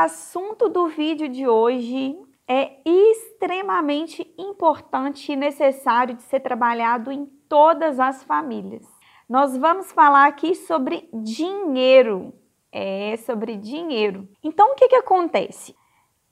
Assunto do vídeo de hoje é extremamente importante e necessário de ser trabalhado em todas as famílias. Nós vamos falar aqui sobre dinheiro. É, sobre dinheiro. Então, o que, que acontece?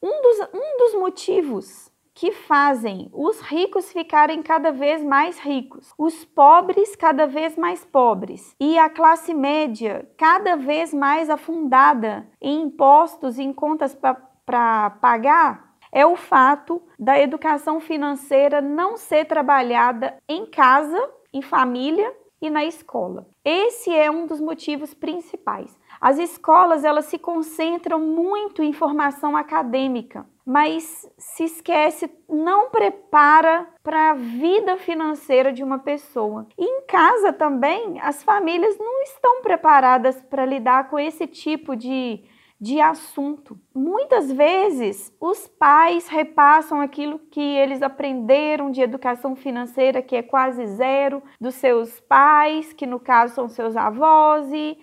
Um dos, um dos motivos que fazem os ricos ficarem cada vez mais ricos, os pobres cada vez mais pobres e a classe média cada vez mais afundada em impostos e em contas para pagar é o fato da educação financeira não ser trabalhada em casa, em família e na escola. Esse é um dos motivos principais. As escolas elas se concentram muito em formação acadêmica, mas se esquece, não prepara para a vida financeira de uma pessoa. E em casa também, as famílias não estão preparadas para lidar com esse tipo de, de assunto. Muitas vezes, os pais repassam aquilo que eles aprenderam de educação financeira, que é quase zero, dos seus pais, que no caso são seus avós, e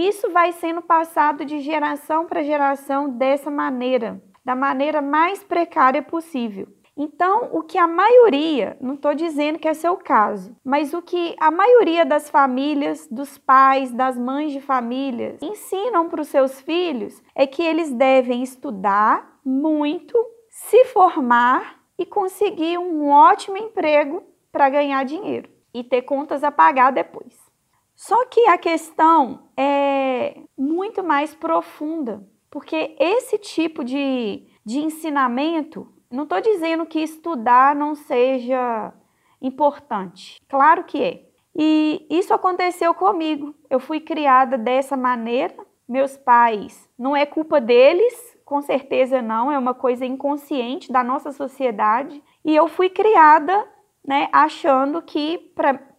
isso vai sendo passado de geração para geração dessa maneira da maneira mais precária possível. Então, o que a maioria, não estou dizendo que é seu caso, mas o que a maioria das famílias, dos pais, das mães de famílias ensinam para os seus filhos é que eles devem estudar muito, se formar e conseguir um ótimo emprego para ganhar dinheiro e ter contas a pagar depois. Só que a questão é muito mais profunda. Porque esse tipo de, de ensinamento, não estou dizendo que estudar não seja importante. Claro que é. E isso aconteceu comigo. Eu fui criada dessa maneira. Meus pais, não é culpa deles, com certeza não, é uma coisa inconsciente da nossa sociedade. E eu fui criada né, achando que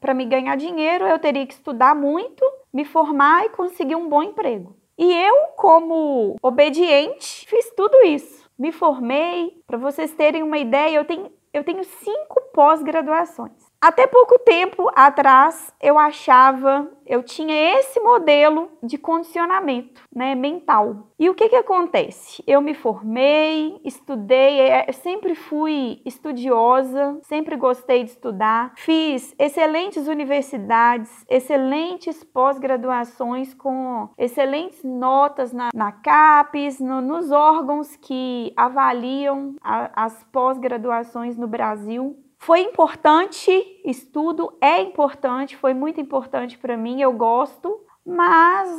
para me ganhar dinheiro eu teria que estudar muito, me formar e conseguir um bom emprego. E eu, como obediente, fiz tudo isso. Me formei, para vocês terem uma ideia, eu tenho, eu tenho cinco pós-graduações. Até pouco tempo atrás, eu achava, eu tinha esse modelo de condicionamento né, mental. E o que, que acontece? Eu me formei, estudei, é, sempre fui estudiosa, sempre gostei de estudar, fiz excelentes universidades, excelentes pós-graduações com excelentes notas na, na CAPES, no, nos órgãos que avaliam a, as pós-graduações no Brasil. Foi importante, estudo é importante, foi muito importante para mim, eu gosto, mas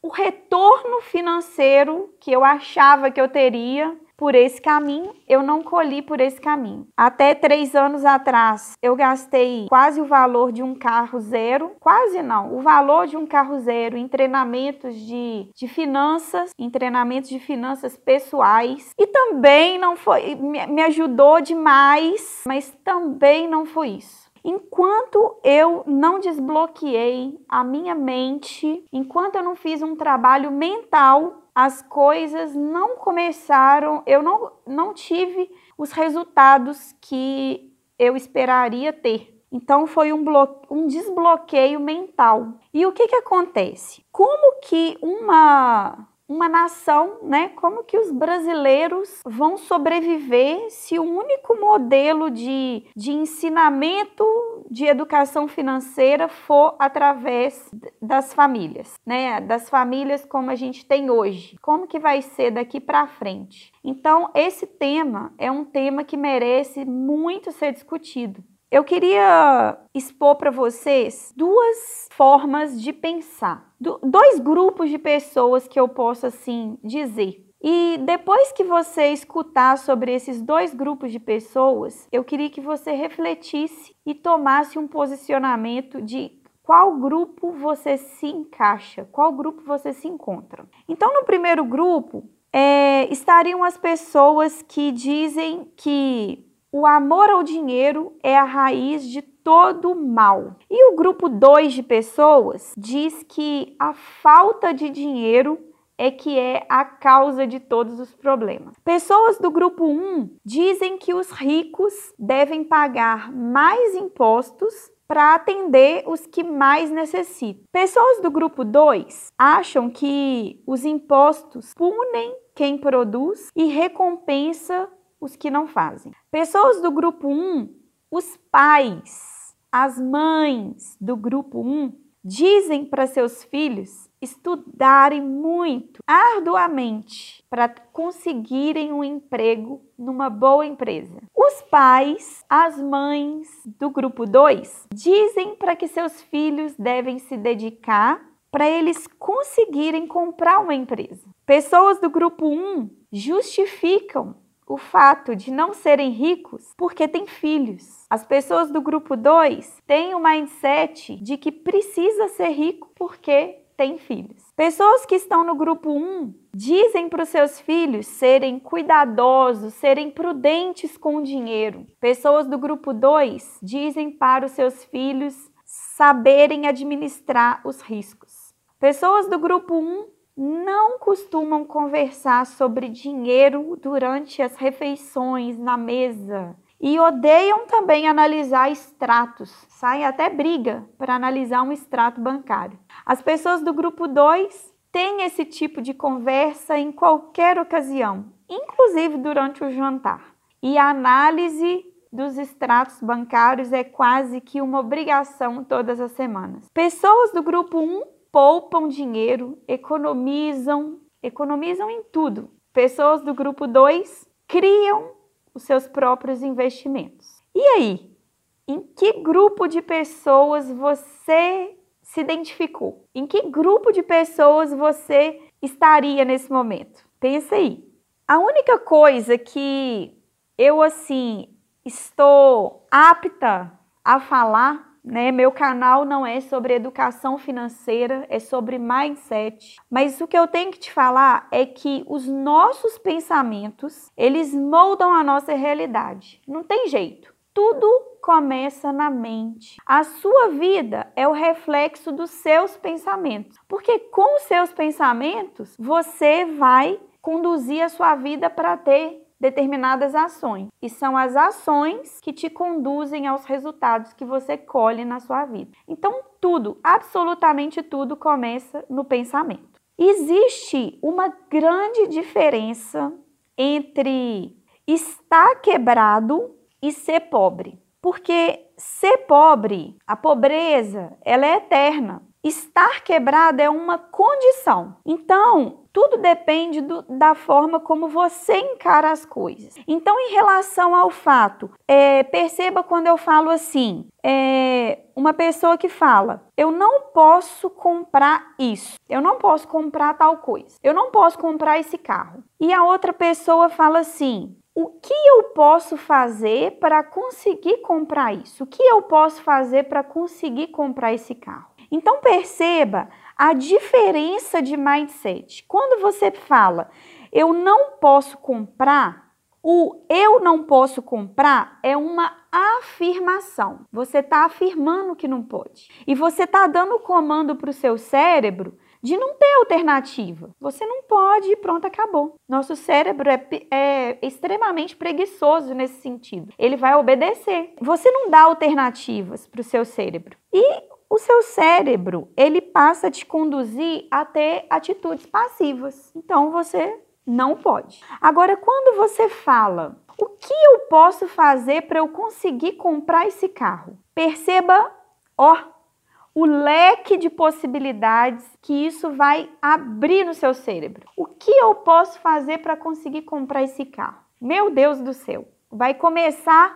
o retorno financeiro que eu achava que eu teria por esse caminho, eu não colhi por esse caminho. Até três anos atrás, eu gastei quase o valor de um carro zero, quase não, o valor de um carro zero em treinamentos de, de finanças, em treinamentos de finanças pessoais, e também não foi, me, me ajudou demais, mas também não foi isso. Enquanto eu não desbloqueei a minha mente, enquanto eu não fiz um trabalho mental as coisas não começaram, eu não, não tive os resultados que eu esperaria ter. Então foi um, um desbloqueio mental. E o que, que acontece? Como que uma uma nação, né? Como que os brasileiros vão sobreviver se o único modelo de, de ensinamento de educação financeira for através das famílias, né? Das famílias como a gente tem hoje. Como que vai ser daqui para frente? Então, esse tema é um tema que merece muito ser discutido. Eu queria expor para vocês duas formas de pensar, dois grupos de pessoas que eu posso assim dizer. E depois que você escutar sobre esses dois grupos de pessoas, eu queria que você refletisse e tomasse um posicionamento de qual grupo você se encaixa, qual grupo você se encontra. Então, no primeiro grupo, é, estariam as pessoas que dizem que o amor ao dinheiro é a raiz de todo mal. E o grupo 2 de pessoas diz que a falta de dinheiro é que é a causa de todos os problemas. Pessoas do grupo 1 dizem que os ricos devem pagar mais impostos para atender os que mais necessitam. Pessoas do grupo 2 acham que os impostos punem quem produz e recompensa os que não fazem. Pessoas do grupo 1, os pais, as mães do grupo 1 dizem para seus filhos estudarem muito, arduamente, para conseguirem um emprego numa boa empresa. Os pais, as mães do grupo 2 dizem para que seus filhos devem se dedicar para eles conseguirem comprar uma empresa. Pessoas do grupo 1 justificam o fato de não serem ricos porque têm filhos. As pessoas do grupo 2 têm o mindset de que precisa ser rico porque tem filhos. Pessoas que estão no grupo 1 dizem para os seus filhos serem cuidadosos, serem prudentes com o dinheiro. Pessoas do grupo 2 dizem para os seus filhos saberem administrar os riscos. Pessoas do grupo 1 não costumam conversar sobre dinheiro durante as refeições na mesa e odeiam também analisar extratos, saem até briga para analisar um extrato bancário. As pessoas do grupo 2 têm esse tipo de conversa em qualquer ocasião, inclusive durante o jantar. E a análise dos extratos bancários é quase que uma obrigação todas as semanas. Pessoas do grupo 1 poupam dinheiro, economizam, economizam em tudo. Pessoas do grupo 2 criam os seus próprios investimentos. E aí? Em que grupo de pessoas você se identificou? Em que grupo de pessoas você estaria nesse momento? Pensa aí. A única coisa que eu assim estou apta a falar né? Meu canal não é sobre educação financeira, é sobre mindset. Mas o que eu tenho que te falar é que os nossos pensamentos, eles moldam a nossa realidade. Não tem jeito. Tudo começa na mente. A sua vida é o reflexo dos seus pensamentos. Porque com os seus pensamentos, você vai conduzir a sua vida para ter determinadas ações. E são as ações que te conduzem aos resultados que você colhe na sua vida. Então, tudo, absolutamente tudo, começa no pensamento. Existe uma grande diferença entre estar quebrado e ser pobre. Porque ser pobre, a pobreza, ela é eterna. Estar quebrado é uma condição. Então, tudo depende do, da forma como você encara as coisas. Então, em relação ao fato, é, perceba quando eu falo assim: é, uma pessoa que fala, eu não posso comprar isso, eu não posso comprar tal coisa, eu não posso comprar esse carro. E a outra pessoa fala assim: o que eu posso fazer para conseguir comprar isso? O que eu posso fazer para conseguir comprar esse carro? Então perceba a diferença de mindset. Quando você fala eu não posso comprar, o eu não posso comprar é uma afirmação. Você está afirmando que não pode. E você está dando comando para o seu cérebro de não ter alternativa. Você não pode e pronto, acabou. Nosso cérebro é, é, extremamente preguiçoso nesse sentido. Ele vai obedecer. Você não dá alternativas para o seu cérebro. E o seu cérebro, ele passa a te conduzir a ter atitudes passivas. Então você não pode. Agora, quando você fala, o que eu posso fazer para eu conseguir comprar esse carro? Perceba, ó, o leque de possibilidades que isso vai abrir no seu cérebro. O que eu posso fazer para conseguir comprar esse carro? Meu Deus do céu, vai começar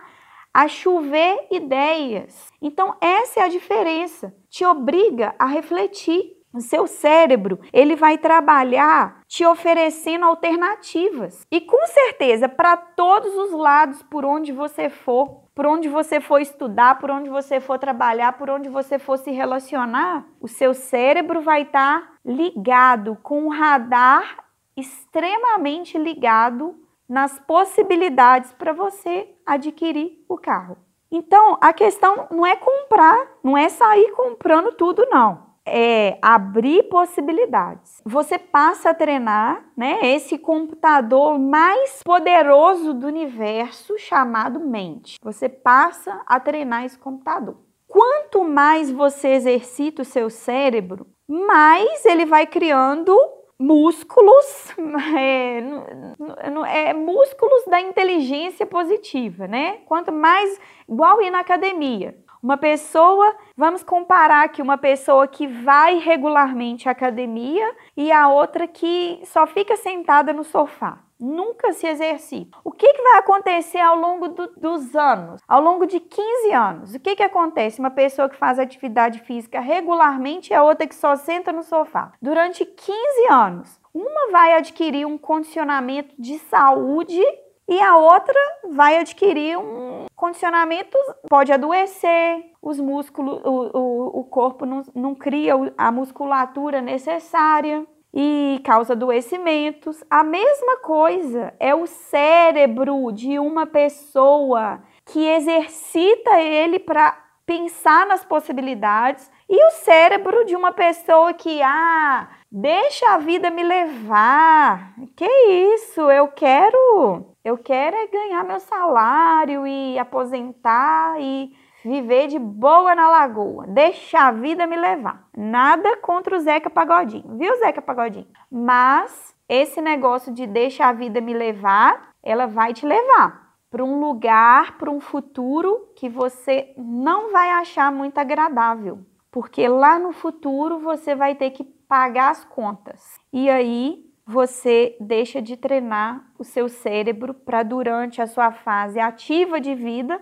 a chover ideias. Então, essa é a diferença. Te obriga a refletir. O seu cérebro, ele vai trabalhar te oferecendo alternativas. E com certeza, para todos os lados por onde você for, por onde você for estudar, por onde você for trabalhar, por onde você for se relacionar, o seu cérebro vai estar tá ligado com o radar extremamente ligado nas possibilidades para você adquirir o carro. Então, a questão não é comprar, não é sair comprando tudo, não. É abrir possibilidades. Você passa a treinar, né, esse computador mais poderoso do universo chamado mente. Você passa a treinar esse computador. Quanto mais você exercita o seu cérebro, mais ele vai criando músculos, é, é, músculos da inteligência positiva, né? Quanto mais, igual ir na academia. Uma pessoa, vamos comparar aqui uma pessoa que vai regularmente à academia e a outra que só fica sentada no sofá nunca se exercita. O que, que vai acontecer ao longo do, dos anos? Ao longo de 15 anos, o que, que acontece? Uma pessoa que faz atividade física regularmente e a outra que só senta no sofá. Durante 15 anos, uma vai adquirir um condicionamento de saúde e a outra vai adquirir um condicionamento, pode adoecer, os músculos, o, o, o corpo não, não cria a musculatura necessária e causa adoecimentos. A mesma coisa é o cérebro de uma pessoa que exercita ele para pensar nas possibilidades e o cérebro de uma pessoa que ah, deixa a vida me levar. Que isso? Eu quero, eu quero é ganhar meu salário e aposentar e viver de boa na lagoa, deixa a vida me levar. Nada contra o Zeca Pagodinho, viu, Zeca Pagodinho? Mas esse negócio de deixa a vida me levar, ela vai te levar para um lugar, para um futuro que você não vai achar muito agradável, porque lá no futuro você vai ter que pagar as contas. E aí você deixa de treinar o seu cérebro para durante a sua fase ativa de vida